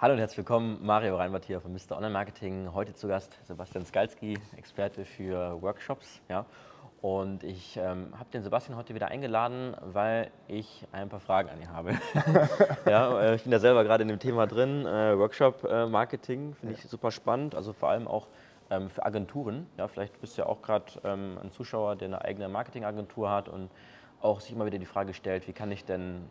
Hallo und herzlich willkommen, Mario Reinbart hier von Mr. Online Marketing. Heute zu Gast Sebastian Skalski, Experte für Workshops. Ja. Und ich ähm, habe den Sebastian heute wieder eingeladen, weil ich ein paar Fragen an ihn habe. ja, äh, ich bin da selber gerade in dem Thema drin, äh, Workshop-Marketing, äh, finde ich super spannend, also vor allem auch ähm, für Agenturen. Ja, vielleicht bist du ja auch gerade ähm, ein Zuschauer, der eine eigene Marketingagentur hat und auch sich immer wieder die Frage stellt, wie kann ich denn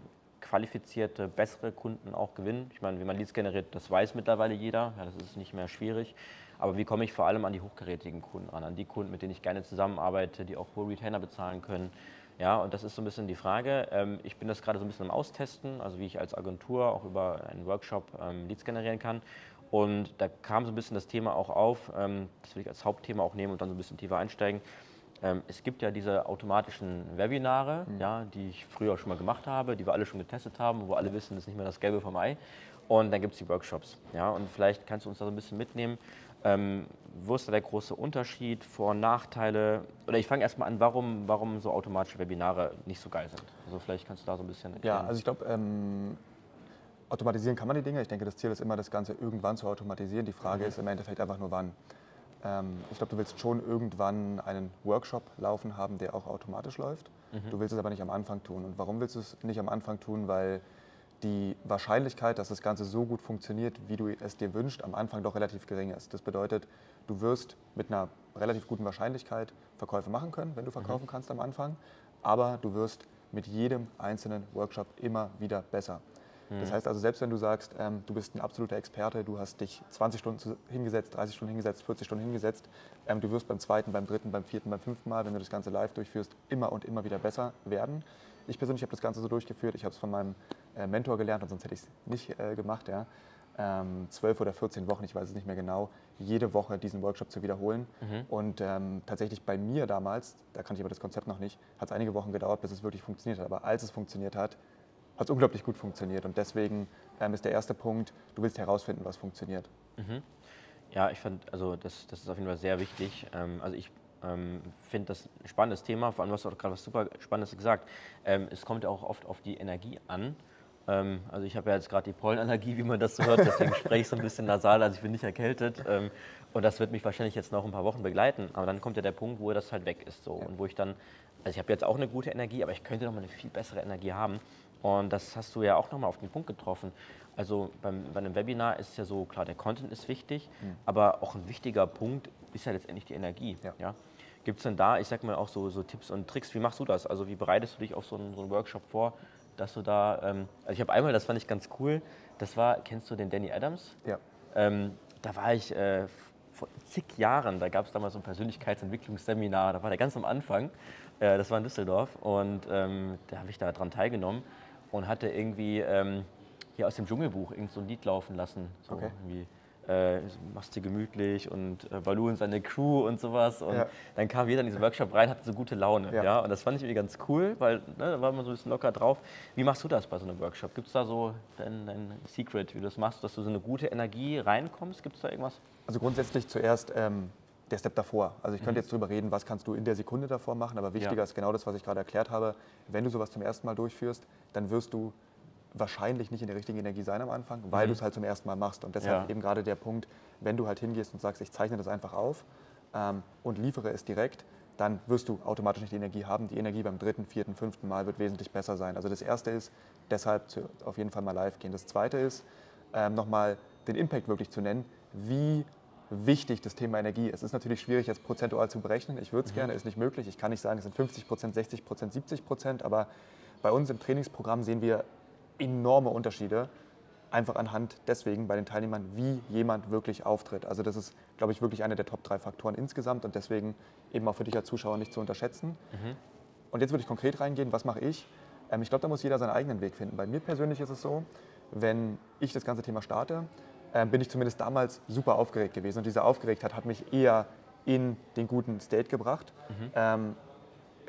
qualifizierte, bessere Kunden auch gewinnen. Ich meine, wie man Leads generiert, das weiß mittlerweile jeder, ja, das ist nicht mehr schwierig. Aber wie komme ich vor allem an die hochgerätigen Kunden ran, an die Kunden, mit denen ich gerne zusammenarbeite, die auch hohe Retainer bezahlen können. Ja, und das ist so ein bisschen die Frage. Ähm, ich bin das gerade so ein bisschen am Austesten, also wie ich als Agentur auch über einen Workshop ähm, Leads generieren kann. Und da kam so ein bisschen das Thema auch auf, ähm, das will ich als Hauptthema auch nehmen und dann so ein bisschen tiefer einsteigen. Ähm, es gibt ja diese automatischen Webinare, mhm. ja, die ich früher schon mal gemacht habe, die wir alle schon getestet haben, wo alle wissen, das ist nicht mehr das Gelbe vom Ei. Und dann gibt es die Workshops. Ja, und vielleicht kannst du uns da so ein bisschen mitnehmen. Ähm, wo ist da der große Unterschied, Vor- und Nachteile? Oder ich fange erstmal an, warum, warum so automatische Webinare nicht so geil sind. Also vielleicht kannst du da so ein bisschen erklären. Ja, also ich glaube, ähm, automatisieren kann man die Dinge. Ich denke, das Ziel ist immer, das Ganze irgendwann zu automatisieren. Die Frage mhm. ist im Endeffekt einfach nur, wann. Ähm, ich glaube, du willst schon irgendwann einen Workshop laufen haben, der auch automatisch läuft. Mhm. Du willst es aber nicht am Anfang tun. Und warum willst du es nicht am Anfang tun? Weil die Wahrscheinlichkeit, dass das Ganze so gut funktioniert, wie du es dir wünschst, am Anfang doch relativ gering ist. Das bedeutet, du wirst mit einer relativ guten Wahrscheinlichkeit Verkäufe machen können, wenn du verkaufen mhm. kannst am Anfang, aber du wirst mit jedem einzelnen Workshop immer wieder besser. Das mhm. heißt also, selbst wenn du sagst, ähm, du bist ein absoluter Experte, du hast dich 20 Stunden hingesetzt, 30 Stunden hingesetzt, 40 Stunden hingesetzt, ähm, du wirst beim zweiten, beim dritten, beim vierten, beim fünften Mal, wenn du das Ganze live durchführst, immer und immer wieder besser werden. Ich persönlich habe das Ganze so durchgeführt, ich habe es von meinem äh, Mentor gelernt und sonst hätte ich es nicht äh, gemacht. Ja. Ähm, 12 oder 14 Wochen, ich weiß es nicht mehr genau, jede Woche diesen Workshop zu wiederholen. Mhm. Und ähm, tatsächlich bei mir damals, da kannte ich aber das Konzept noch nicht, hat es einige Wochen gedauert, bis es wirklich funktioniert hat. Aber als es funktioniert hat, hat es unglaublich gut funktioniert. Und deswegen ähm, ist der erste Punkt, du willst herausfinden, was funktioniert. Mhm. Ja, ich fand, also das, das ist auf jeden Fall sehr wichtig. Ähm, also ich ähm, finde das ein spannendes Thema, vor allem hast du auch gerade was super Spannendes gesagt. Ähm, es kommt ja auch oft auf die Energie an. Ähm, also ich habe ja jetzt gerade die Pollenallergie, wie man das so hört, deswegen spreche ich so ein bisschen nasal, also ich bin nicht erkältet. Ähm, und das wird mich wahrscheinlich jetzt noch ein paar Wochen begleiten. Aber dann kommt ja der Punkt, wo das halt weg ist. So. Und wo ich dann, also ich habe jetzt auch eine gute Energie, aber ich könnte noch mal eine viel bessere Energie haben. Und das hast du ja auch nochmal auf den Punkt getroffen. Also beim, bei einem Webinar ist es ja so, klar, der Content ist wichtig, mhm. aber auch ein wichtiger Punkt ist ja letztendlich die Energie. Ja. ja? Gibt es denn da, ich sag mal, auch so, so, Tipps und Tricks? Wie machst du das? Also wie bereitest du dich auf so einen, so einen Workshop vor, dass du da, ähm, also ich habe einmal, das fand ich ganz cool, das war, kennst du den Danny Adams? Ja. Ähm, da war ich äh, vor zig Jahren, da gab es damals so ein Persönlichkeitsentwicklungsseminar, da war der ganz am Anfang, äh, das war in Düsseldorf und ähm, da habe ich da dran teilgenommen und hatte irgendwie ähm, hier aus dem Dschungelbuch irgend so ein Lied laufen lassen. So okay. irgendwie, äh, machst dir gemütlich und äh, Balu und seine Crew und sowas. Und ja. dann kam jeder in diesen Workshop rein, hatte so gute Laune. Ja. ja? Und das fand ich irgendwie ganz cool, weil ne, da war man so ein bisschen locker drauf. Wie machst du das bei so einem Workshop? Gibt es da so dein, dein, Secret, wie du das machst, dass du so eine gute Energie reinkommst? Gibt es da irgendwas? Also grundsätzlich zuerst ähm, der Step davor. Also ich könnte mhm. jetzt darüber reden, was kannst du in der Sekunde davor machen, aber wichtiger ja. ist genau das, was ich gerade erklärt habe. Wenn du sowas zum ersten Mal durchführst, dann wirst du wahrscheinlich nicht in der richtigen Energie sein am Anfang, weil mhm. du es halt zum ersten Mal machst. Und deshalb ja. eben gerade der Punkt, wenn du halt hingehst und sagst, ich zeichne das einfach auf ähm, und liefere es direkt, dann wirst du automatisch nicht die Energie haben. Die Energie beim dritten, vierten, fünften Mal wird wesentlich besser sein. Also das erste ist, deshalb zu, auf jeden Fall mal live gehen. Das zweite ist, ähm, nochmal den Impact wirklich zu nennen. Wie wichtig das Thema Energie. Es ist natürlich schwierig, jetzt prozentual zu berechnen. Ich würde es mhm. gerne, ist nicht möglich. Ich kann nicht sagen, es sind 50 Prozent, 60 Prozent, 70 Prozent, aber bei uns im Trainingsprogramm sehen wir enorme Unterschiede, einfach anhand deswegen bei den Teilnehmern, wie jemand wirklich auftritt. Also das ist, glaube ich, wirklich einer der Top drei Faktoren insgesamt und deswegen eben auch für dich als Zuschauer nicht zu unterschätzen. Mhm. Und jetzt würde ich konkret reingehen, was mache ich? Ähm, ich glaube, da muss jeder seinen eigenen Weg finden. Bei mir persönlich ist es so, wenn ich das ganze Thema starte, bin ich zumindest damals super aufgeregt gewesen. Und diese Aufgeregtheit hat mich eher in den guten State gebracht. Mhm. Ähm,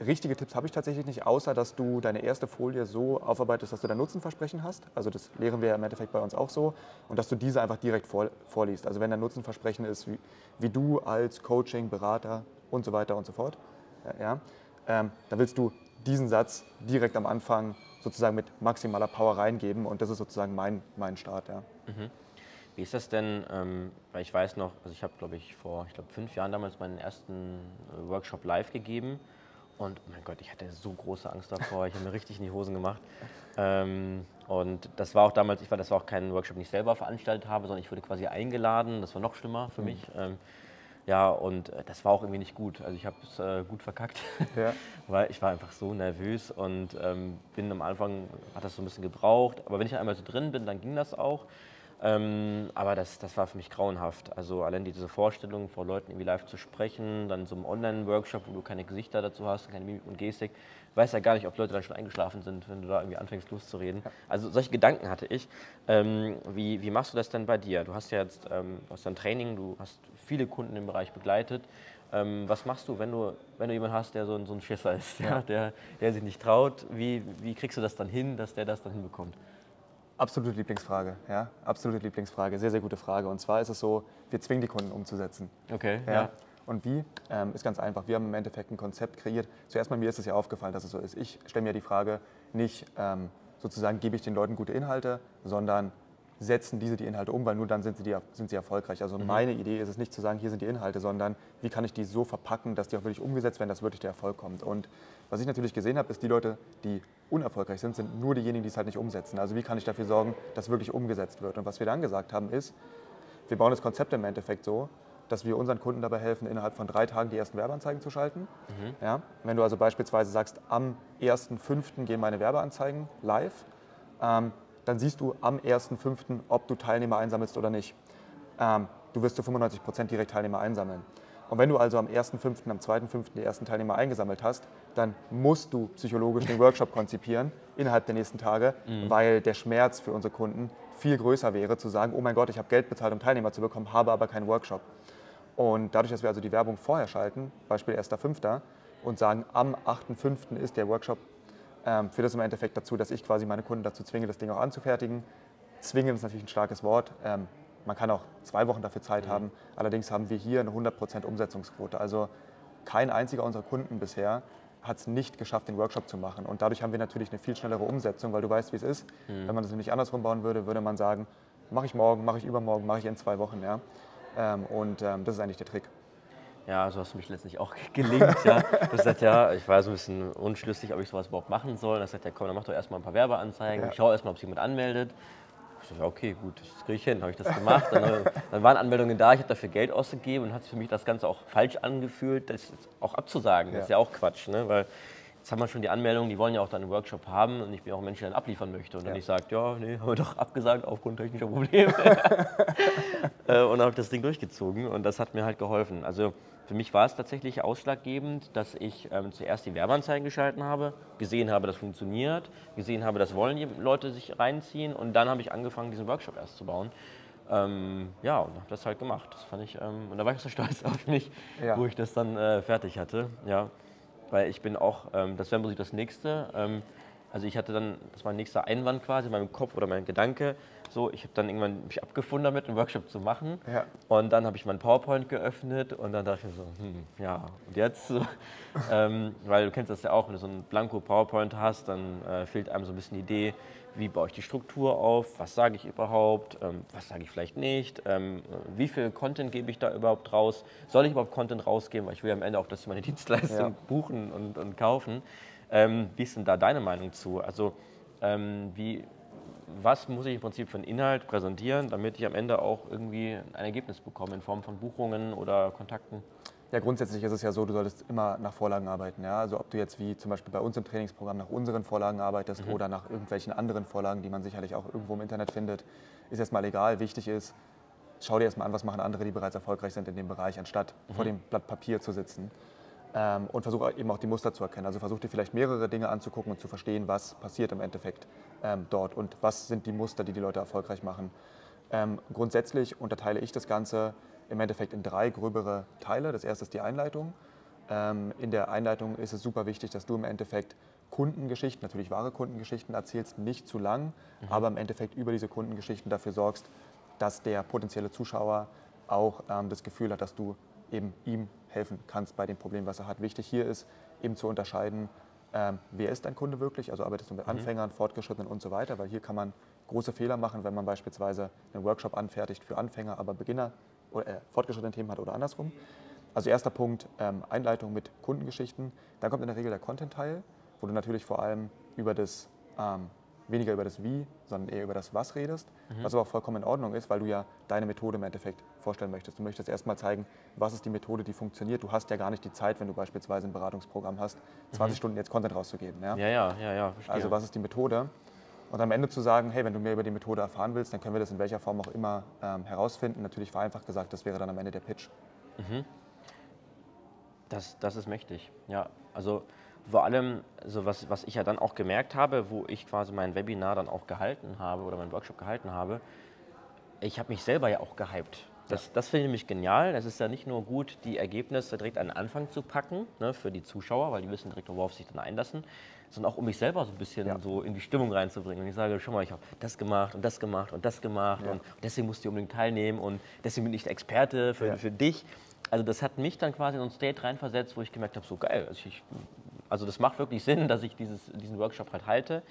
richtige Tipps habe ich tatsächlich nicht, außer dass du deine erste Folie so aufarbeitest, dass du dein Nutzenversprechen hast. Also das lehren wir im Endeffekt bei uns auch so. Und dass du diese einfach direkt vor, vorliest. Also wenn dein Nutzenversprechen ist, wie, wie, du als Coaching, Berater und so weiter und so fort, äh, ja, ähm, dann willst du diesen Satz direkt am Anfang sozusagen mit maximaler Power reingeben. Und das ist sozusagen mein, mein Start. Ja. Mhm. Wie ist das denn, ähm, weil ich weiß noch, also ich habe glaube ich vor, ich glaube fünf Jahren damals meinen ersten äh, Workshop live gegeben und oh mein Gott, ich hatte so große Angst davor. Ich habe mir richtig in die Hosen gemacht. Ähm, und das war auch damals, ich war, das war auch kein Workshop, den ich selber veranstaltet habe, sondern ich wurde quasi eingeladen. Das war noch schlimmer für mhm. mich. Ähm, ja, und äh, das war auch irgendwie nicht gut. Also ich habe es äh, gut verkackt, ja. weil ich war einfach so nervös und ähm, bin am Anfang, hat das so ein bisschen gebraucht. Aber wenn ich einmal so drin bin, dann ging das auch. Ähm, aber das, das war für mich grauenhaft. Also allein diese Vorstellung, vor Leuten irgendwie live zu sprechen, dann so einem Online-Workshop, wo du keine Gesichter dazu hast, keine Mimik und Gestik, weiß ja gar nicht, ob Leute dann schon eingeschlafen sind, wenn du da irgendwie anfängst loszureden. Also solche Gedanken hatte ich. Ähm, wie, wie machst du das denn bei dir? Du hast ja jetzt ähm, hast ein Training, du hast viele Kunden im Bereich begleitet. Ähm, was machst du, wenn du, wenn du jemanden hast, der so, so ein Schisser ist. Ja, der, der sich nicht traut? Wie, wie kriegst du das dann hin, dass der das dann hinbekommt? Absolute Lieblingsfrage, ja, absolute Lieblingsfrage, sehr, sehr gute Frage. Und zwar ist es so, wir zwingen die Kunden umzusetzen. Okay, ja. ja. Und wie? Ähm, ist ganz einfach. Wir haben im Endeffekt ein Konzept kreiert. Zuerst mal mir ist es ja aufgefallen, dass es so ist. Ich stelle mir die Frage nicht ähm, sozusagen, gebe ich den Leuten gute Inhalte, sondern setzen diese die Inhalte um, weil nur dann sind sie, die, sind sie erfolgreich. Also mhm. meine Idee ist es nicht zu sagen, hier sind die Inhalte, sondern wie kann ich die so verpacken, dass die auch wirklich umgesetzt werden, dass wirklich der Erfolg kommt. Und was ich natürlich gesehen habe, ist, die Leute, die unerfolgreich sind, sind nur diejenigen, die es halt nicht umsetzen. Also wie kann ich dafür sorgen, dass wirklich umgesetzt wird. Und was wir dann gesagt haben, ist, wir bauen das Konzept im Endeffekt so, dass wir unseren Kunden dabei helfen, innerhalb von drei Tagen die ersten Werbeanzeigen zu schalten. Mhm. Ja? Wenn du also beispielsweise sagst, am 1.5. gehen meine Werbeanzeigen live, ähm, dann siehst du am 1.5., ob du Teilnehmer einsammelst oder nicht. Ähm, du wirst zu 95 Prozent direkt Teilnehmer einsammeln. Und wenn du also am 1.5., am 2.5. die ersten Teilnehmer eingesammelt hast, dann musst du psychologisch den Workshop konzipieren innerhalb der nächsten Tage, mhm. weil der Schmerz für unsere Kunden viel größer wäre, zu sagen, oh mein Gott, ich habe Geld bezahlt, um Teilnehmer zu bekommen, habe aber keinen Workshop. Und dadurch, dass wir also die Werbung vorher schalten, Beispiel 1.5. und sagen, am 8.5. ist der Workshop ähm, führt das im Endeffekt dazu, dass ich quasi meine Kunden dazu zwinge, das Ding auch anzufertigen. Zwingen ist natürlich ein starkes Wort. Ähm, man kann auch zwei Wochen dafür Zeit mhm. haben. Allerdings haben wir hier eine 100% Umsetzungsquote. Also kein einziger unserer Kunden bisher hat es nicht geschafft, den Workshop zu machen. Und dadurch haben wir natürlich eine viel schnellere Umsetzung, weil du weißt, wie es ist. Mhm. Wenn man das nämlich andersrum bauen würde, würde man sagen, mache ich morgen, mache ich übermorgen, mache ich in zwei Wochen. Ja? Ähm, und ähm, das ist eigentlich der Trick. Ja, so hast du mich letztlich auch gelingt. Ja. Du sagst ja, ich war so ein bisschen unschlüssig, ob ich sowas überhaupt machen soll. Dann sagt ja, komm, dann mach doch erstmal ein paar Werbeanzeigen. Ja. Ich schaue erstmal, ob sich jemand anmeldet. Ich ja, okay, gut, das kriege ich hin. Habe ich das gemacht. Dann, äh, dann, waren Anmeldungen da, ich habe dafür Geld ausgegeben und hat sich für mich das Ganze auch falsch angefühlt, das auch abzusagen. Das ist ja auch Quatsch, ne? weil Jetzt haben wir schon die Anmeldungen, die wollen ja auch dann einen Workshop haben und ich bin auch ein Mensch, der dann abliefern möchte. Und dann ja. ich sage, ja, nee, haben wir doch abgesagt aufgrund technischer Probleme. Äh, und dann habe ich das Ding durchgezogen und das hat mir halt geholfen. Also für mich war es tatsächlich ausschlaggebend, dass ich ähm, zuerst die Werbeanzeigen geschalten habe, gesehen habe, das funktioniert, gesehen habe, das wollen die Leute sich reinziehen und dann habe ich angefangen, diesen Workshop erst zu bauen. Ähm, ja, und habe das halt gemacht. Das fand ich, ähm, und da war ich so stolz auf mich, ja. wo ich das dann äh, fertig hatte. Ja weil ich bin auch, ähm, das wäre das nächste. Ähm, also ich hatte dann, das war mein nächster Einwand quasi in meinem Kopf oder mein Gedanke. So, ich habe dann irgendwann mich abgefunden damit, einen Workshop zu machen. Ja. Und dann habe ich mein PowerPoint geöffnet und dann dachte ich mir so, hm, ja, und jetzt? Ähm, weil du kennst das ja auch, wenn du so ein Blanko PowerPoint hast, dann äh, fehlt einem so ein bisschen die Idee, wie baue ich die Struktur auf, was sage ich überhaupt, ähm, was sage ich vielleicht nicht, ähm, wie viel Content gebe ich da überhaupt raus, soll ich überhaupt Content rausgeben, weil ich will ja am Ende auch, dass sie meine Dienstleistung ja. buchen und, und kaufen. Ähm, wie ist denn da deine Meinung zu? Also ähm, wie, was muss ich im Prinzip für einen Inhalt präsentieren, damit ich am Ende auch irgendwie ein Ergebnis bekomme in Form von Buchungen oder Kontakten? Ja, grundsätzlich ist es ja so, du solltest immer nach Vorlagen arbeiten. Ja? Also ob du jetzt wie zum Beispiel bei uns im Trainingsprogramm nach unseren Vorlagen arbeitest mhm. oder nach irgendwelchen anderen Vorlagen, die man sicherlich auch irgendwo im Internet findet, ist erstmal egal. Wichtig ist, schau dir erstmal an, was machen andere, die bereits erfolgreich sind in dem Bereich, anstatt mhm. vor dem Blatt Papier zu sitzen. Ähm, und versuche eben auch die Muster zu erkennen. Also versuch dir vielleicht mehrere Dinge anzugucken und zu verstehen, was passiert im Endeffekt ähm, dort und was sind die Muster, die die Leute erfolgreich machen. Ähm, grundsätzlich unterteile ich das Ganze im Endeffekt in drei gröbere Teile. Das erste ist die Einleitung. Ähm, in der Einleitung ist es super wichtig, dass du im Endeffekt Kundengeschichten, natürlich wahre Kundengeschichten erzählst, nicht zu lang, mhm. aber im Endeffekt über diese Kundengeschichten dafür sorgst, dass der potenzielle Zuschauer auch ähm, das Gefühl hat, dass du eben ihm helfen kannst bei dem Problem, was er hat. Wichtig hier ist eben zu unterscheiden, ähm, wer ist dein Kunde wirklich, also arbeitest du mit mhm. Anfängern, Fortgeschrittenen und so weiter, weil hier kann man große Fehler machen, wenn man beispielsweise einen Workshop anfertigt für Anfänger, aber Beginner oder äh, fortgeschrittene Themen hat oder andersrum. Also erster Punkt, ähm, Einleitung mit Kundengeschichten. Dann kommt in der Regel der Content-Teil, wo du natürlich vor allem über das, ähm, weniger über das Wie, sondern eher über das Was redest, mhm. was aber auch vollkommen in Ordnung ist, weil du ja deine Methode im Endeffekt vorstellen möchtest. Du möchtest erstmal zeigen, was ist die Methode, die funktioniert. Du hast ja gar nicht die Zeit, wenn du beispielsweise ein Beratungsprogramm hast, 20 mhm. Stunden jetzt Content rauszugeben. Ja, ja, ja, ja, ja verstehe. Also was ist die Methode? Und am Ende zu sagen, hey, wenn du mehr über die Methode erfahren willst, dann können wir das in welcher Form auch immer ähm, herausfinden. Natürlich vereinfacht gesagt, das wäre dann am Ende der Pitch. Mhm. Das, das ist mächtig, ja. Also vor allem, also was, was ich ja dann auch gemerkt habe, wo ich quasi mein Webinar dann auch gehalten habe oder meinen Workshop gehalten habe, ich habe mich selber ja auch gehypt. Das, ja. das finde ich nämlich genial. Es ist ja nicht nur gut, die Ergebnisse direkt an den Anfang zu packen, ne, für die Zuschauer, weil die wissen direkt, worauf sie sich dann einlassen, sondern auch um mich selber so ein bisschen ja. so in die Stimmung reinzubringen. Und ich sage, schau mal, ich habe das gemacht und das gemacht und das gemacht ja. und deswegen musst du unbedingt teilnehmen und deswegen bin ich der Experte für, für dich. Also das hat mich dann quasi in so ein State reinversetzt, wo ich gemerkt habe, so geil, also, ich, also das macht wirklich Sinn, dass ich dieses, diesen Workshop halt halte,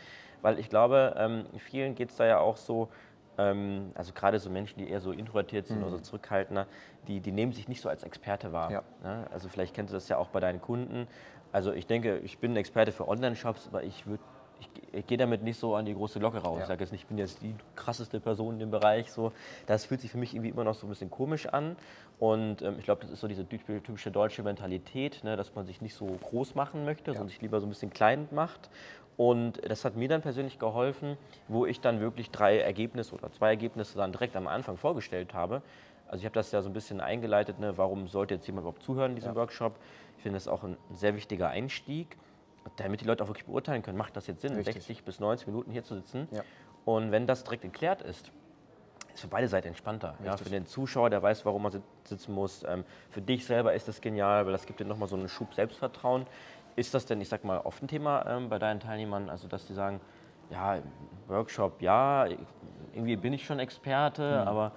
weil ich glaube, ähm, vielen geht es da ja auch so, ähm, also gerade so Menschen, die eher so introvertiert sind mhm. oder so zurückhaltender, die, die nehmen sich nicht so als Experte wahr. Ja. Ne? Also vielleicht kennst du das ja auch bei deinen Kunden. Also ich denke, ich bin ein Experte für Online-Shops, aber ich würde ich, ich gehe damit nicht so an die große Glocke raus. Ja. Ich sage jetzt nicht, ich bin jetzt die krasseste Person in dem Bereich. So. Das fühlt sich für mich irgendwie immer noch so ein bisschen komisch an. Und ähm, ich glaube, das ist so diese typische deutsche Mentalität, ne, dass man sich nicht so groß machen möchte, ja. sondern sich lieber so ein bisschen klein macht. Und das hat mir dann persönlich geholfen, wo ich dann wirklich drei Ergebnisse oder zwei Ergebnisse dann direkt am Anfang vorgestellt habe. Also ich habe das ja so ein bisschen eingeleitet, ne, warum sollte jetzt jemand überhaupt zuhören in diesem ja. Workshop. Ich finde das auch ein sehr wichtiger Einstieg, damit die Leute auch wirklich beurteilen können, macht das jetzt Sinn, Richtig. 60 bis 90 Minuten hier zu sitzen. Ja. Und wenn das direkt geklärt ist, ist für beide Seiten entspannter. Ja, für den Zuschauer, der weiß, warum er sitzen muss. Ähm, für dich selber ist das genial, weil das gibt dir nochmal so einen Schub Selbstvertrauen. Ist das denn, ich sag mal, oft ein Thema ähm, bei deinen Teilnehmern, also dass die sagen, ja, Workshop, ja, irgendwie bin ich schon Experte, mhm. aber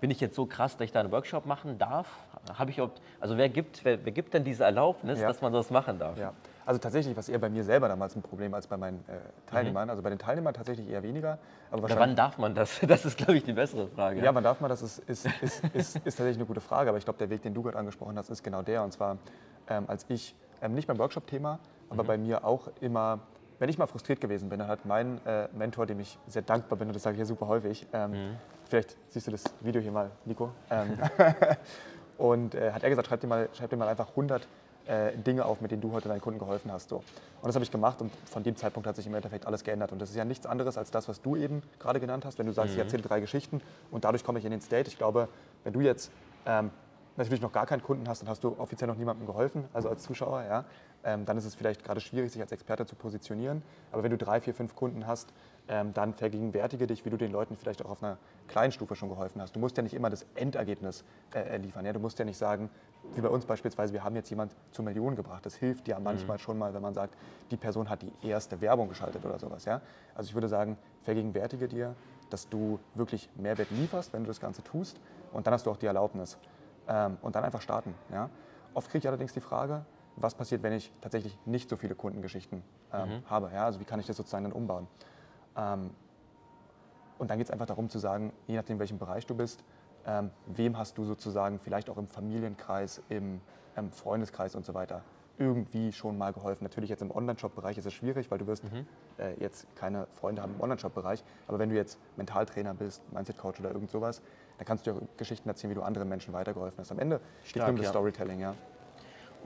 bin ich jetzt so krass, dass ich da einen Workshop machen darf? Habe ich also wer gibt, wer, wer, gibt denn diese Erlaubnis, ja. dass man das machen darf? Ja. Also tatsächlich, was eher bei mir selber damals ein Problem als bei meinen äh, Teilnehmern. Mhm. Also bei den Teilnehmern tatsächlich eher weniger. Aber Oder wann darf man das? Das ist, glaube ich, die bessere Frage. Ja, wann darf man das? Ist, ist, ist, ist, ist tatsächlich eine gute Frage. Aber ich glaube, der Weg, den du gerade angesprochen hast, ist genau der. Und zwar, ähm, als ich, ähm, nicht beim Workshop-Thema, aber mhm. bei mir auch immer wenn ich mal frustriert gewesen bin, dann hat mein äh, Mentor, dem ich sehr dankbar bin, und das sage ich ja super häufig, ähm, mhm. vielleicht siehst du das Video hier mal, Nico, ähm, und äh, hat er gesagt, schreib dir mal, schreib dir mal einfach 100 äh, Dinge auf, mit denen du heute deinen Kunden geholfen hast. So. Und das habe ich gemacht und von dem Zeitpunkt hat sich im Endeffekt alles geändert. Und das ist ja nichts anderes als das, was du eben gerade genannt hast, wenn du sagst, mhm. ich erzähle drei Geschichten und dadurch komme ich in den State. Ich glaube, wenn du jetzt ähm, natürlich noch gar keinen Kunden hast, dann hast du offiziell noch niemandem geholfen, also als Zuschauer, ja, ähm, dann ist es vielleicht gerade schwierig, sich als Experte zu positionieren. Aber wenn du drei, vier, fünf Kunden hast, ähm, dann vergegenwärtige dich, wie du den Leuten vielleicht auch auf einer kleinen Stufe schon geholfen hast. Du musst ja nicht immer das Endergebnis äh, liefern. Ja? Du musst ja nicht sagen, wie bei uns beispielsweise, wir haben jetzt jemand zur Million gebracht. Das hilft ja manchmal mhm. schon mal, wenn man sagt, die Person hat die erste Werbung geschaltet oder sowas. Ja? Also ich würde sagen, vergegenwärtige dir, dass du wirklich Mehrwert lieferst, wenn du das Ganze tust. Und dann hast du auch die Erlaubnis. Ähm, und dann einfach starten. Ja? Oft kriege ich allerdings die Frage, was passiert, wenn ich tatsächlich nicht so viele Kundengeschichten ähm, mhm. habe. Ja? Also wie kann ich das sozusagen dann umbauen? Ähm, und dann geht es einfach darum zu sagen, je nachdem, welchem Bereich du bist, ähm, wem hast du sozusagen vielleicht auch im Familienkreis, im ähm, Freundeskreis und so weiter irgendwie schon mal geholfen. Natürlich jetzt im Online-Shop-Bereich ist es schwierig, weil du wirst mhm. äh, jetzt keine Freunde haben im Online-Shop-Bereich. Aber wenn du jetzt Mentaltrainer bist, Mindset-Coach oder irgend sowas, da kannst du ja Geschichten erzählen, wie du anderen Menschen weitergeholfen hast. Am Ende geht Stark, es um das ja. Storytelling, ja.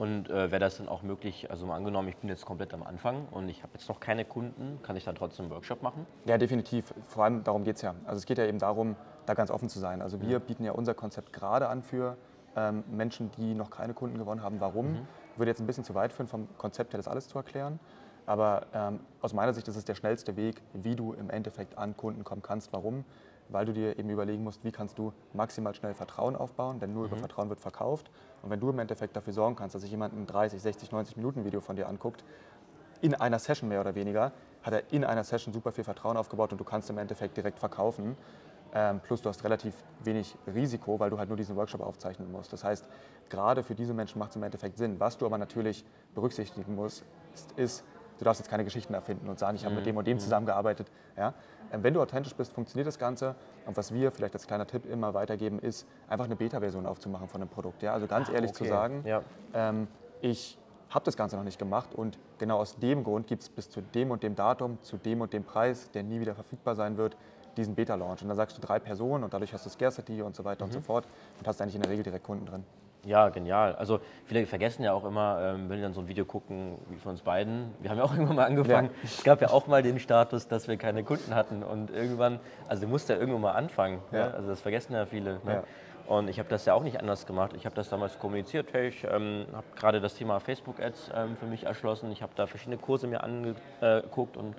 Und äh, wäre das dann auch möglich, also mal angenommen, ich bin jetzt komplett am Anfang und ich habe jetzt noch keine Kunden, kann ich dann trotzdem einen Workshop machen? Ja, definitiv. Vor allem darum geht es ja. Also es geht ja eben darum, da ganz offen zu sein. Also wir bieten ja unser Konzept gerade an für ähm, Menschen, die noch keine Kunden gewonnen haben. Warum? Würde jetzt ein bisschen zu weit führen, vom Konzept her das alles zu erklären. Aber ähm, aus meiner Sicht ist es der schnellste Weg, wie du im Endeffekt an Kunden kommen kannst. Warum? Weil du dir eben überlegen musst, wie kannst du maximal schnell Vertrauen aufbauen, denn nur über Vertrauen wird verkauft. Und wenn du im Endeffekt dafür sorgen kannst, dass sich jemand ein 30, 60, 90 Minuten Video von dir anguckt, in einer Session mehr oder weniger, hat er in einer Session super viel Vertrauen aufgebaut und du kannst im Endeffekt direkt verkaufen. Ähm, plus du hast relativ wenig Risiko, weil du halt nur diesen Workshop aufzeichnen musst. Das heißt, gerade für diese Menschen macht es im Endeffekt Sinn. Was du aber natürlich berücksichtigen musst, ist du darfst jetzt keine Geschichten erfinden und sagen, ich habe mit dem und dem zusammengearbeitet. Ja? Ähm, Wenn du authentisch bist, funktioniert das Ganze. Und was wir vielleicht als kleiner Tipp immer weitergeben, ist, einfach eine Beta-Version aufzumachen von einem Produkt. Ja? Also ganz ehrlich zu okay. sagen, Ja. ähm, ich habe das Ganze noch nicht gemacht und genau aus dem Grund gibt es bis zu dem und dem Datum, zu dem und dem Preis, der nie wieder verfügbar sein wird, diesen Beta-Launch. Und dann sagst du drei Personen und dadurch hast du Scarcity und so weiter und so fort und hast eigentlich in der Regel direkt Kunden drin. Ja, genial. Also viele vergessen ja auch immer, ähm, wenn die dann so ein Video gucken, wie von uns beiden, wir haben ja auch irgendwann mal angefangen, es gab ja auch mal den Status, dass wir keine Kunden hatten und irgendwann, also du musst ja irgendwann mal anfangen. Ja. Ja. Also das vergessen ja viele. Ne? Ja. Und ich habe das ja auch nicht anders gemacht. Ich habe das damals kommuniziert. Hey, ich ähm, habe gerade das Thema Facebook-Ads ähm, für mich erschlossen. Ich habe da verschiedene Kurse mir angeguckt und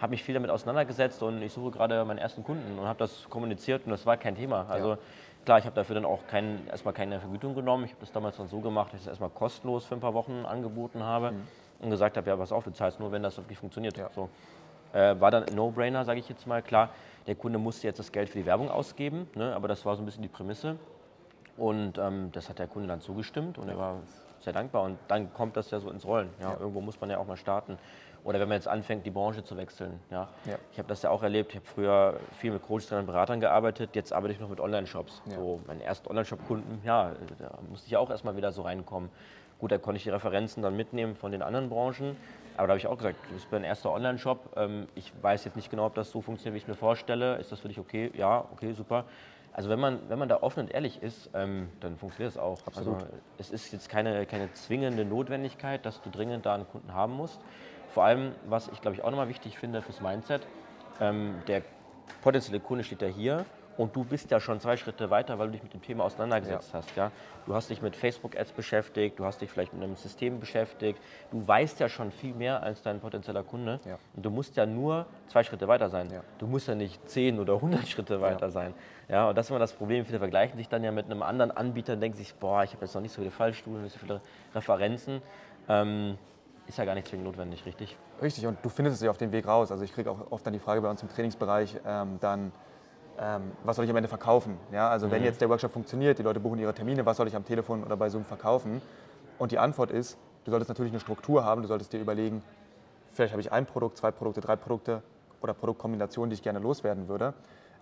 habe mich viel damit auseinandergesetzt und ich suche gerade meinen ersten Kunden und habe das kommuniziert und das war kein Thema. Also Ja. Klar, ich habe dafür dann auch kein, erstmal keine Vergütung genommen. Ich habe das damals dann so gemacht, dass ich es erstmal kostenlos für ein paar Wochen angeboten habe und gesagt habe, ja, pass auf, du zahlst nur, wenn das wirklich funktioniert. Ja. So. Äh, war dann ein No-Brainer, sage ich jetzt mal. Klar, der Kunde musste jetzt das Geld für die Werbung ausgeben, ne, aber das war so ein bisschen die Prämisse. Und ähm, das hat der Kunde dann zugestimmt und er war sehr dankbar. Und dann kommt das ja so ins Rollen. Ja? Ja. Irgendwo muss man ja auch mal starten. Oder wenn man jetzt anfängt, die Branche zu wechseln. Ja? Ja. Ich habe das ja auch erlebt. Ich habe früher viel mit Coaches und Beratern gearbeitet. Jetzt arbeite ich noch mit Online-Shops. Ja. So, mein ersten Online-Shop-Kunden, ja, da musste ich ja auch erstmal wieder so reinkommen. Gut, da konnte ich die Referenzen dann mitnehmen von den anderen Branchen. Aber da habe ich auch gesagt, das ist mein erster Online-Shop. Ähm, ich weiß jetzt nicht genau, ob das so funktioniert, wie ich es mir vorstelle. Ist das für dich okay? Ja, okay, super. Also wenn man, wenn man da offen und ehrlich ist, ähm, dann funktioniert es auch. Absolut. Also es ist jetzt keine, keine zwingende Notwendigkeit, dass du dringend da einen Kunden haben musst. Vor allem, was ich glaube ich auch nochmal wichtig finde fürs Mindset, ähm, der potenzielle Kunde steht ja hier und du bist ja schon zwei Schritte weiter, weil du dich mit dem Thema auseinandergesetzt Ja. hast. Ja? Du hast dich mit Facebook-Ads beschäftigt, du hast dich vielleicht mit einem System beschäftigt. Du weißt ja schon viel mehr als dein potenzieller Kunde. Ja. Und du musst ja nur zwei Schritte weiter sein. Ja. Du musst ja nicht zehn oder hundert Schritte weiter sein. Ja, und das ist immer das Problem. Viele vergleichen sich dann ja mit einem anderen Anbieter und denken sich, boah, ich habe jetzt noch nicht so viele Fallstudien, nicht so viele Referenzen. Ähm, ist ja gar nicht zwingend notwendig, richtig? Richtig, und du findest es ja auf dem Weg raus. Also ich kriege auch oft dann die Frage bei uns im Trainingsbereich, ähm, dann, ähm, was soll ich am Ende verkaufen? Ja, also wenn jetzt der Workshop funktioniert, die Leute buchen ihre Termine, was soll ich am Telefon oder bei Zoom verkaufen? Und die Antwort ist, du solltest natürlich eine Struktur haben, du solltest dir überlegen, vielleicht habe ich ein Produkt, zwei Produkte, drei Produkte oder Produktkombinationen, die ich gerne loswerden würde.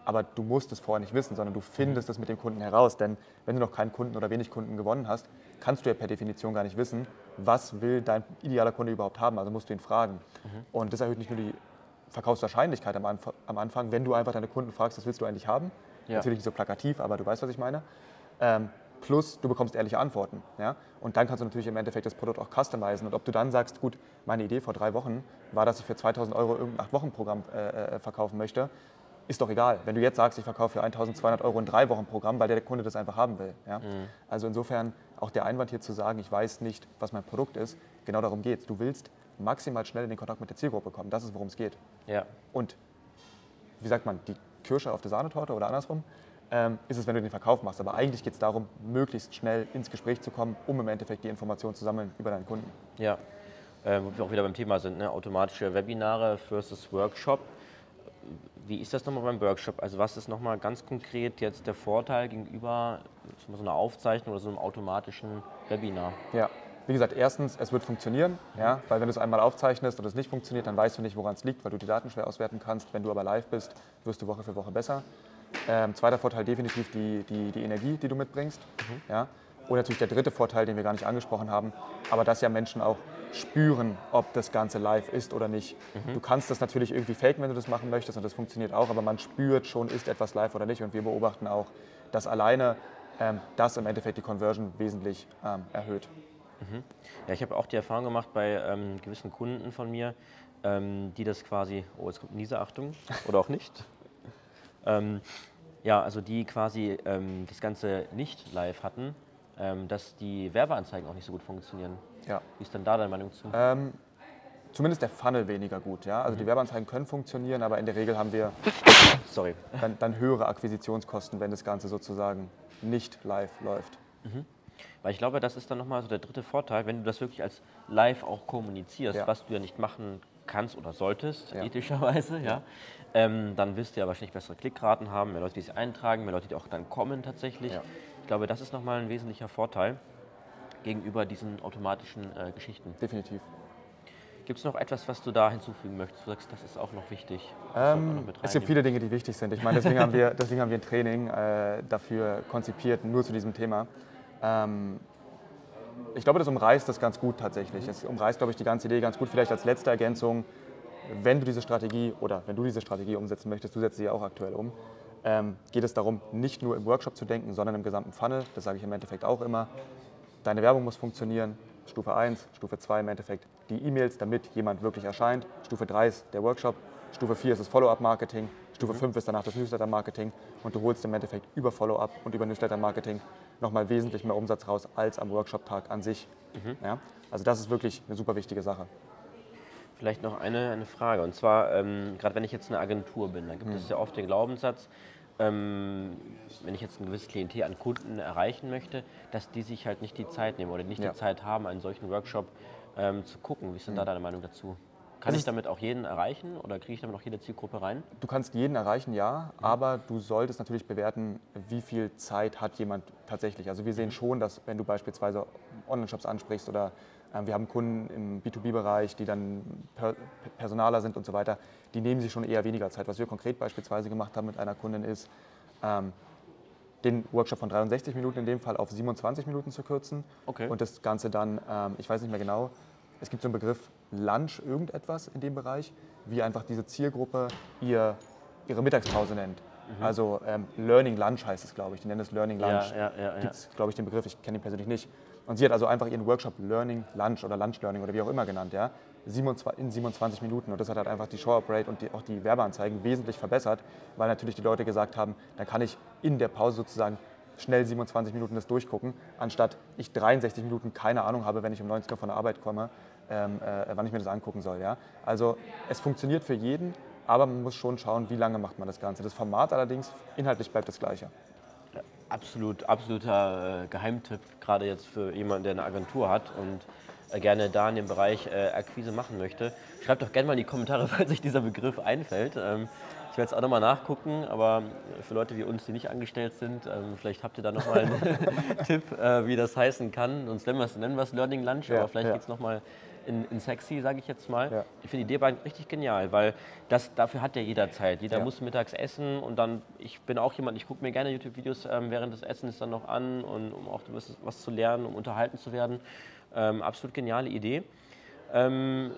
Aber du musst es vorher nicht wissen, sondern du findest es mit dem Kunden heraus. Denn wenn du noch keinen Kunden oder wenig Kunden gewonnen hast, kannst du ja per Definition gar nicht wissen, was will dein idealer Kunde überhaupt haben. Also musst du ihn fragen. Und das erhöht nicht nur die Verkaufswahrscheinlichkeit am, Anf am Anfang, wenn du einfach deine Kunden fragst, was willst du eigentlich haben. Ja. Natürlich nicht so plakativ, aber du weißt, was ich meine. Ähm, plus, du bekommst ehrliche Antworten. Ja? Und dann kannst du natürlich im Endeffekt das Produkt auch customizen. Und ob du dann sagst, gut, meine Idee vor drei Wochen war, dass ich für 2000 Euro irgendein 8-Wochen-Programm äh, äh, verkaufen möchte, ist doch egal. Wenn du jetzt sagst, ich verkaufe für 1200 Euro ein 3-Wochen-Programm, weil der Kunde das einfach haben will. Ja? Also insofern auch der Einwand hier zu sagen, ich weiß nicht, was mein Produkt ist, genau darum geht es. Du willst maximal schnell in den Kontakt mit der Zielgruppe kommen. Das ist, worum es geht. Ja. Und wie sagt man, die Kirsche auf der Sahnetorte oder andersrum, ähm, ist es, wenn du den Verkauf machst. Aber eigentlich geht es darum, möglichst schnell ins Gespräch zu kommen, um im Endeffekt die Informationen zu sammeln über deinen Kunden. Ja, äh, wo wir auch wieder beim Thema sind, ne? automatische Webinare versus Workshop. Wie ist das nochmal beim Workshop? Also was ist nochmal ganz konkret jetzt der Vorteil gegenüber so einer Aufzeichnung oder so einem automatischen Webinar? Ja. Wie gesagt, erstens, es wird funktionieren, ja, weil wenn du es einmal aufzeichnest und es nicht funktioniert, dann weißt du nicht, woran es liegt, weil du die Daten schwer auswerten kannst. Wenn du aber live bist, wirst du Woche für Woche besser. Ähm, zweiter Vorteil definitiv die, die, die Energie, die du mitbringst. Ja. Und natürlich der dritte Vorteil, den wir gar nicht angesprochen haben, aber dass ja Menschen auch spüren, ob das Ganze live ist oder nicht. Mhm. Du kannst das natürlich irgendwie faken, wenn du das machen möchtest und das funktioniert auch, aber man spürt schon, ist etwas live oder nicht. Und wir beobachten auch, dass alleine ähm, das im Endeffekt die Conversion wesentlich ähm, erhöht. Mhm. Ja, ich habe auch die Erfahrung gemacht bei ähm, gewissen Kunden von mir, ähm, die das quasi, oh, jetzt kommt Niese, Achtung, oder auch nicht. Ähm, ja, also die quasi ähm, das Ganze nicht live hatten, dass die Werbeanzeigen auch nicht so gut funktionieren. Ja. Wie ist denn da deine Meinung zu? Ähm, zumindest der Funnel weniger gut. Ja? Also mhm. die Werbeanzeigen können funktionieren, aber in der Regel haben wir Sorry. Dann, dann höhere Akquisitionskosten, wenn das Ganze sozusagen nicht live läuft. Mhm. Weil ich glaube, das ist dann nochmal so der dritte Vorteil, wenn du das wirklich als live auch kommunizierst, ja. was du ja nicht machen kannst oder solltest, ja. ethischerweise, ja, ähm, dann wirst du ja wahrscheinlich bessere Klickraten haben, mehr Leute, die sich eintragen, mehr Leute, die auch dann kommen tatsächlich. Ja. Ich glaube, das ist nochmal ein wesentlicher Vorteil gegenüber diesen automatischen äh, Geschichten. Definitiv. Gibt es noch etwas, was du da hinzufügen möchtest? Du sagst, das ist auch noch wichtig. Ähm, es gibt viele Dinge, die wichtig sind. Ich meine, deswegen haben wir, deswegen haben wir ein Training äh, dafür konzipiert, nur zu diesem Thema. Ähm, ich glaube, das umreißt das ganz gut tatsächlich. Es umreißt, glaube ich, die ganze Idee ganz gut. Vielleicht als letzte Ergänzung, wenn du diese Strategie oder wenn du diese Strategie umsetzen möchtest, du setzt sie ja auch aktuell um, ähm, geht es darum, nicht nur im Workshop zu denken, sondern im gesamten Funnel. Das sage ich im Endeffekt auch immer. Deine Werbung muss funktionieren. Stufe 1, Stufe 2 im Endeffekt die E-Mails, damit jemand wirklich erscheint. Stufe 3 ist der Workshop. Stufe 4 ist das Follow-up-Marketing. Stufe 5 mhm. ist danach das Newsletter-Marketing. Und du holst im Endeffekt über Follow-up und über Newsletter-Marketing nochmal wesentlich mehr Umsatz raus als am Workshop-Tag an sich. Mhm. Ja? Also das ist wirklich eine super wichtige Sache. Vielleicht noch eine, eine Frage. Und zwar, ähm, gerade wenn ich jetzt eine Agentur bin, dann gibt mhm. es ja oft den Glaubenssatz, ähm, wenn ich jetzt ein gewisses Klientel an Kunden erreichen möchte, dass die sich halt nicht die Zeit nehmen oder nicht ja. die Zeit haben, einen solchen Workshop ähm, zu gucken. Wie ist denn mhm. da deine Meinung dazu? Kann ich damit auch jeden erreichen oder kriege ich damit auch jede Zielgruppe rein? Du kannst jeden erreichen, ja, mhm. aber du solltest natürlich bewerten, wie viel Zeit hat jemand tatsächlich. Also wir sehen mhm. schon, dass wenn du beispielsweise Online-Shops ansprichst oder wir haben Kunden im B2B-Bereich, die dann per Personaler sind und so weiter, die nehmen sich schon eher weniger Zeit. Was wir konkret beispielsweise gemacht haben mit einer Kundin ist, ähm, den Workshop von 63 Minuten in dem Fall auf 27 Minuten zu kürzen okay. und das Ganze dann, ähm, ich weiß nicht mehr genau, es gibt so einen Begriff Lunch irgendetwas in dem Bereich, wie einfach diese Zielgruppe ihr, ihre Mittagspause nennt. Mhm. Also ähm, Learning Lunch heißt es, glaube ich. Die nennen es Learning Lunch. Ja, ja, ja, Gibt es, glaube ich, den Begriff, ich kenne ihn persönlich nicht. Und sie hat also einfach ihren Workshop Learning Lunch oder Lunch Learning oder wie auch immer genannt, ja, in 27 Minuten. Und das hat halt einfach die Show-Up-Rate und die, auch die Werbeanzeigen wesentlich verbessert, weil natürlich die Leute gesagt haben, dann kann ich in der Pause sozusagen schnell 27 Minuten das durchgucken, anstatt ich 63 Minuten keine Ahnung habe, wenn ich um 19 Uhr von der Arbeit komme, ähm, äh, wann ich mir das angucken soll. Ja? Also es funktioniert für jeden, aber man muss schon schauen, wie lange macht man das Ganze. Das Format allerdings inhaltlich bleibt das gleiche. Absolut, absoluter äh, Geheimtipp, gerade jetzt für jemanden, der eine Agentur hat und äh, gerne da in dem Bereich äh, Akquise machen möchte. Schreibt doch gerne mal in die Kommentare, falls sich dieser Begriff einfällt. Ähm, ich werde es auch nochmal nachgucken, aber für Leute wie uns, die nicht angestellt sind, ähm, vielleicht habt ihr da nochmal einen Tipp, wie das heißen kann. Sonst nennen wir es Learning Lunch, ja, aber vielleicht ja. geht es nochmal in, in sexy, sage ich jetzt mal. Ja. Ich finde die Idee richtig genial, weil das, dafür hat ja jeder Zeit. Jeder ja. muss mittags essen und dann, ich bin auch jemand, ich gucke mir gerne YouTube-Videos ähm, während des Essens dann noch an, und, um auch was, was zu lernen, um unterhalten zu werden. Ähm, absolut geniale Idee. Ähm,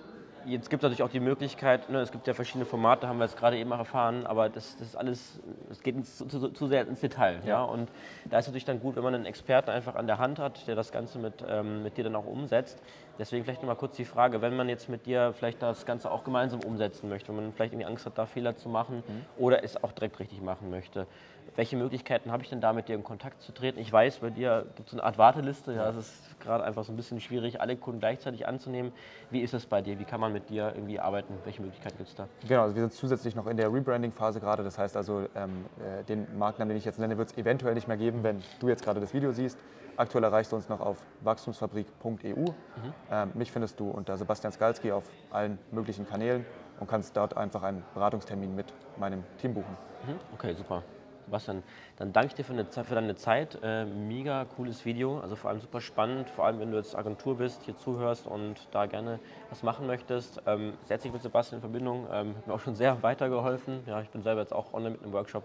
Jetzt gibt es natürlich auch die Möglichkeit, ne, es gibt ja verschiedene Formate, haben wir jetzt gerade eben auch erfahren, aber das, das ist alles, es geht zu, zu, zu, sehr ins Detail. Ja. ja. Und da ist es natürlich dann gut, wenn man einen Experten einfach an der Hand hat, der das Ganze mit, ähm, mit dir dann auch umsetzt. Deswegen vielleicht nochmal kurz die Frage, wenn man jetzt mit dir vielleicht das Ganze auch gemeinsam umsetzen möchte, wenn man vielleicht irgendwie Angst hat, da Fehler zu machen mhm. oder es auch direkt richtig machen möchte, welche Möglichkeiten habe ich denn da, mit dir in Kontakt zu treten? Ich weiß, bei dir gibt es eine Art Warteliste. Ja, es ist gerade einfach so ein bisschen schwierig, alle Kunden gleichzeitig anzunehmen. Wie ist es bei dir? Wie kann man mit dir irgendwie arbeiten? Welche Möglichkeiten gibt es da? Genau, also wir sind zusätzlich noch in der Rebranding-Phase gerade. Das heißt also, ähm, äh, den Markennamen, den ich jetzt nenne, wird es eventuell nicht mehr geben, wenn du jetzt gerade das Video siehst. Aktuell erreichst du uns noch auf wachstumsfabrik.eu. Mhm. Ähm, mich findest du unter Sebastian Skalski auf allen möglichen Kanälen und kannst dort einfach einen Beratungstermin mit meinem Team buchen. Mhm. Okay, super. Sebastian, dann danke ich dir für, eine, für deine Zeit. Äh, mega cooles Video, also vor allem super spannend, vor allem wenn du jetzt Agentur bist, hier zuhörst und da gerne was machen möchtest. Ähm, setz dich mit Sebastian in Verbindung, ähm, hat mir auch schon sehr weitergeholfen. Ja, ich bin selber jetzt auch online mit einem Workshop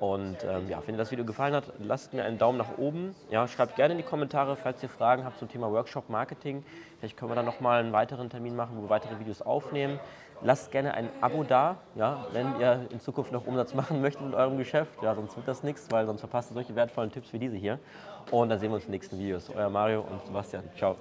Und ähm, ja, wenn dir das Video gefallen hat, lasst mir einen Daumen nach oben. Ja, schreibt gerne in die Kommentare, falls ihr Fragen habt zum Thema Workshop Marketing. Vielleicht können wir dann nochmal einen weiteren Termin machen, wo wir weitere Videos aufnehmen. Lasst gerne ein Abo da, ja, wenn ihr in Zukunft noch Umsatz machen möchtet mit eurem Geschäft. Ja, sonst wird das nichts, weil sonst verpasst ihr solche wertvollen Tipps wie diese hier. Und dann sehen wir uns in den nächsten Videos. Euer Mario und Sebastian. Ciao.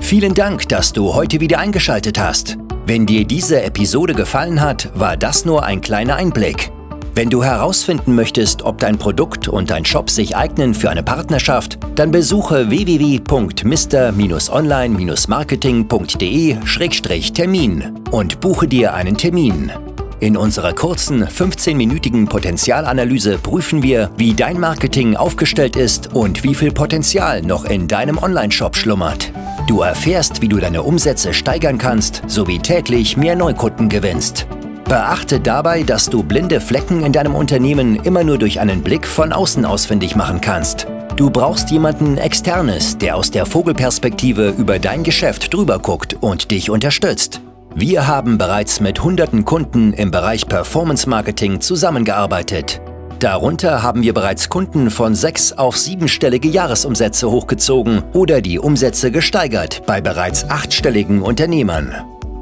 Vielen Dank, dass du heute wieder eingeschaltet hast. Wenn dir diese Episode gefallen hat, war das nur ein kleiner Einblick. Wenn du herausfinden möchtest, ob dein Produkt und dein Shop sich eignen für eine Partnerschaft, dann besuche www.mr-online-marketing.de-termin und buche dir einen Termin. In unserer kurzen 15-minütigen Potenzialanalyse prüfen wir, wie dein Marketing aufgestellt ist und wie viel Potenzial noch in deinem Onlineshop schlummert. Du erfährst, wie du deine Umsätze steigern kannst, sowie täglich mehr Neukunden gewinnst. Beachte dabei, dass du blinde Flecken in deinem Unternehmen immer nur durch einen Blick von außen ausfindig machen kannst. Du brauchst jemanden Externes, der aus der Vogelperspektive über dein Geschäft drüber guckt und dich unterstützt. Wir haben bereits mit hunderten Kunden im Bereich Performance Marketing zusammengearbeitet. Darunter haben wir bereits Kunden von sechs auf siebenstellige Jahresumsätze hochgezogen oder die Umsätze gesteigert bei bereits achtstelligen Unternehmern.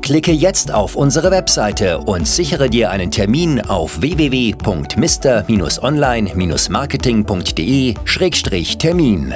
Klicke jetzt auf unsere Webseite und sichere dir einen Termin auf www.mr-online-marketing.de-termin.